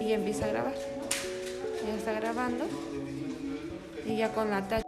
y empieza a grabar. Ya está grabando y ya con la talla.